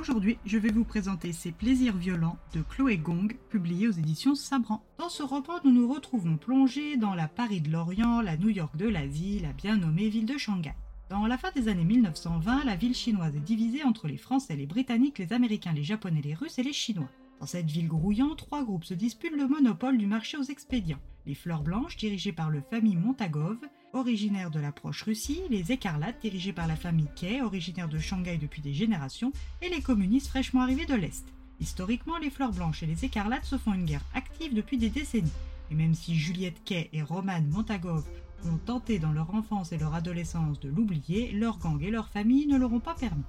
Aujourd'hui, je vais vous présenter Ces plaisirs violents de Chloé Gong, publié aux éditions Sabran. Dans ce roman, nous nous retrouvons plongés dans la Paris de l'Orient, la New York de l'Asie, la bien nommée ville de Shanghai. Dans la fin des années 1920, la ville chinoise est divisée entre les Français, les Britanniques, les Américains, les Japonais, les Russes et les Chinois. Dans cette ville grouillante, trois groupes se disputent le monopole du marché aux expédients. Les Fleurs Blanches, dirigées par le famille Montagov, originaire de la proche Russie, les Écarlates, dirigées par la famille Kay, originaire de Shanghai depuis des générations, et les communistes fraîchement arrivés de l'Est. Historiquement, les Fleurs Blanches et les Écarlates se font une guerre active depuis des décennies. Et même si Juliette Kay et Roman Montagov ont tenté dans leur enfance et leur adolescence de l'oublier, leur gang et leur famille ne leur ont pas permis.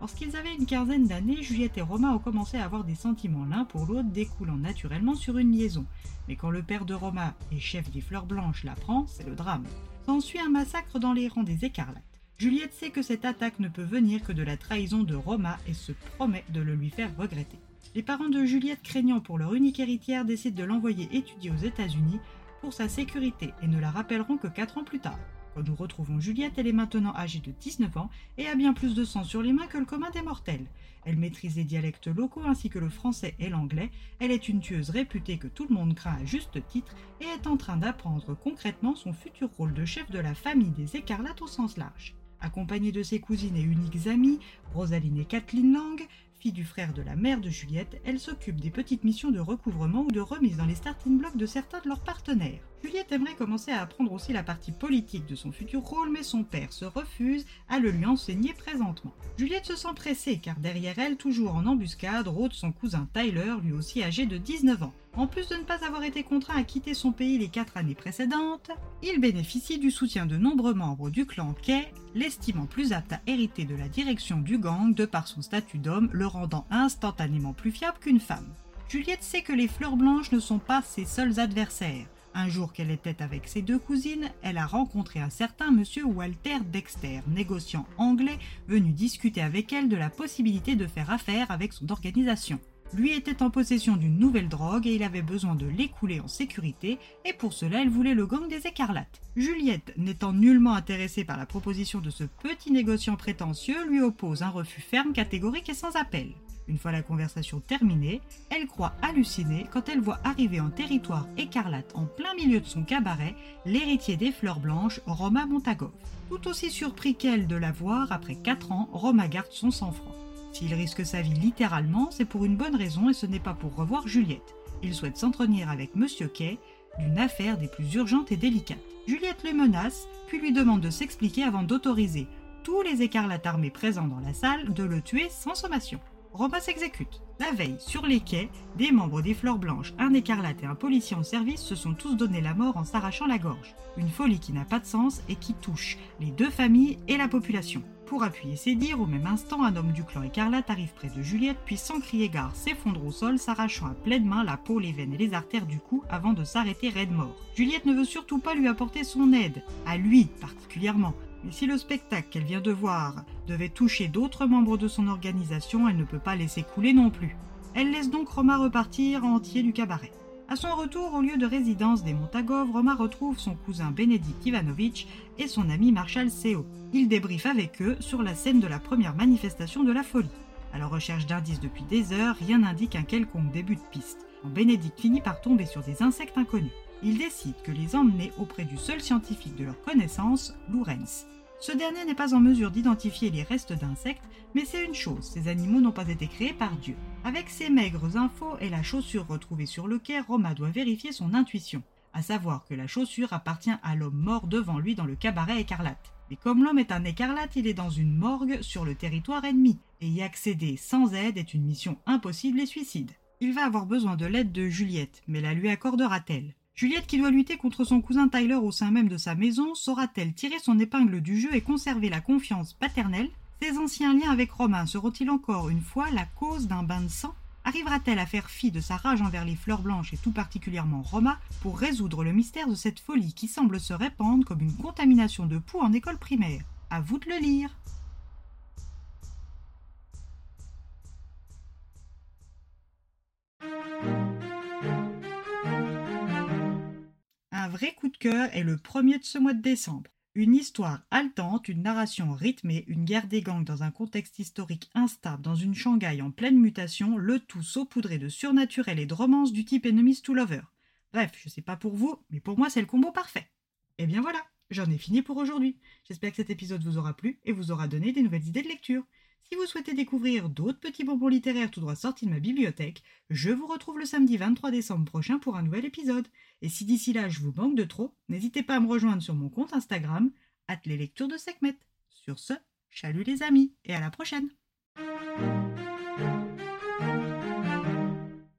Lorsqu'ils avaient une quinzaine d'années, Juliette et Romain ont commencé à avoir des sentiments l'un pour l'autre découlant naturellement sur une liaison. Mais quand le père de Romain et chef des Fleurs Blanches l'apprend, c'est le drame. S'ensuit un massacre dans les rangs des Écarlates. Juliette sait que cette attaque ne peut venir que de la trahison de Romain et se promet de le lui faire regretter. Les parents de Juliette, craignant pour leur unique héritière, décident de l'envoyer étudier aux États-Unis pour sa sécurité et ne la rappelleront que 4 ans plus tard. Nous retrouvons Juliette, elle est maintenant âgée de 19 ans et a bien plus de sang sur les mains que le commun des mortels. Elle maîtrise les dialectes locaux ainsi que le français et l'anglais. Elle est une tueuse réputée que tout le monde craint à juste titre et est en train d'apprendre concrètement son futur rôle de chef de la famille des écarlates au sens large. Accompagnée de ses cousines et uniques amies, Rosaline et Kathleen Lang, fille du frère de la mère de Juliette, elle s'occupe des petites missions de recouvrement ou de remise dans les starting blocks de certains de leurs partenaires. Juliette aimerait commencer à apprendre aussi la partie politique de son futur rôle, mais son père se refuse à le lui enseigner présentement. Juliette se sent pressée car derrière elle, toujours en embuscade, rôde son cousin Tyler, lui aussi âgé de 19 ans. En plus de ne pas avoir été contraint à quitter son pays les quatre années précédentes, il bénéficie du soutien de nombreux membres du clan Kay, l'estimant plus apte à hériter de la direction du gang de par son statut d'homme, le rendant instantanément plus fiable qu'une femme. Juliette sait que les fleurs blanches ne sont pas ses seuls adversaires. Un jour qu'elle était avec ses deux cousines, elle a rencontré un certain monsieur Walter Dexter, négociant anglais, venu discuter avec elle de la possibilité de faire affaire avec son organisation. Lui était en possession d'une nouvelle drogue et il avait besoin de l'écouler en sécurité, et pour cela il voulait le gang des écarlates. Juliette, n'étant nullement intéressée par la proposition de ce petit négociant prétentieux, lui oppose un refus ferme, catégorique et sans appel. Une fois la conversation terminée, elle croit halluciner quand elle voit arriver en territoire écarlate en plein milieu de son cabaret l'héritier des fleurs blanches, Roma Montagov. Tout aussi surpris qu'elle de la voir, après 4 ans, Roma garde son sang-froid. S'il risque sa vie littéralement, c'est pour une bonne raison et ce n'est pas pour revoir Juliette. Il souhaite s'entretenir avec Monsieur Kay d'une affaire des plus urgentes et délicates. Juliette le menace, puis lui demande de s'expliquer avant d'autoriser tous les écarlates armés présents dans la salle de le tuer sans sommation. Roma s'exécute. La veille, sur les quais, des membres des Fleurs Blanches, un écarlate et un policier en service se sont tous donné la mort en s'arrachant la gorge. Une folie qui n'a pas de sens et qui touche les deux familles et la population. Pour appuyer ses dires, au même instant, un homme du clan écarlate arrive près de Juliette, puis sans crier gare s'effondre au sol, s'arrachant à pleine main la peau, les veines et les artères du cou avant de s'arrêter raide mort. Juliette ne veut surtout pas lui apporter son aide, à lui particulièrement, mais si le spectacle qu'elle vient de voir devait toucher d'autres membres de son organisation, elle ne peut pas laisser couler non plus. Elle laisse donc Roma repartir entier du cabaret. À son retour au lieu de résidence des Montagov, Roma retrouve son cousin Benedikt Ivanovitch et son ami Marshall Seo. Il débriefe avec eux sur la scène de la première manifestation de la folie. À la recherche d'indices depuis des heures, rien n'indique un quelconque début de piste. Benedict finit par tomber sur des insectes inconnus. Il décide que les emmener auprès du seul scientifique de leur connaissance, Lorenz. Ce dernier n'est pas en mesure d'identifier les restes d'insectes, mais c'est une chose, ces animaux n'ont pas été créés par Dieu. Avec ces maigres infos et la chaussure retrouvée sur le quai, Roma doit vérifier son intuition, à savoir que la chaussure appartient à l'homme mort devant lui dans le cabaret écarlate. Mais comme l'homme est un écarlate, il est dans une morgue sur le territoire ennemi, et y accéder sans aide est une mission impossible et suicide. Il va avoir besoin de l'aide de Juliette, mais la lui accordera-t-elle? Juliette, qui doit lutter contre son cousin Tyler au sein même de sa maison, saura-t-elle tirer son épingle du jeu et conserver la confiance paternelle? Ses anciens liens avec Romain seront-ils encore une fois la cause d'un bain de sang? Arrivera-t-elle à faire fi de sa rage envers les fleurs blanches et tout particulièrement Roma pour résoudre le mystère de cette folie qui semble se répandre comme une contamination de poux en école primaire? À vous de le lire. Un vrai coup de cœur est le premier de ce mois de décembre. Une histoire haletante, une narration rythmée, une guerre des gangs dans un contexte historique instable, dans une Shanghai en pleine mutation, le tout saupoudré de surnaturel et de romance du type Enemies to Lover. Bref, je sais pas pour vous, mais pour moi c'est le combo parfait. Et eh bien voilà, j'en ai fini pour aujourd'hui. J'espère que cet épisode vous aura plu et vous aura donné des nouvelles idées de lecture. Si vous souhaitez découvrir d'autres petits bonbons littéraires tout droit sortis de ma bibliothèque, je vous retrouve le samedi 23 décembre prochain pour un nouvel épisode. Et si d'ici là je vous manque de trop, n'hésitez pas à me rejoindre sur mon compte Instagram, les lectures de Sekhmet. Sur ce, chalut les amis et à la prochaine!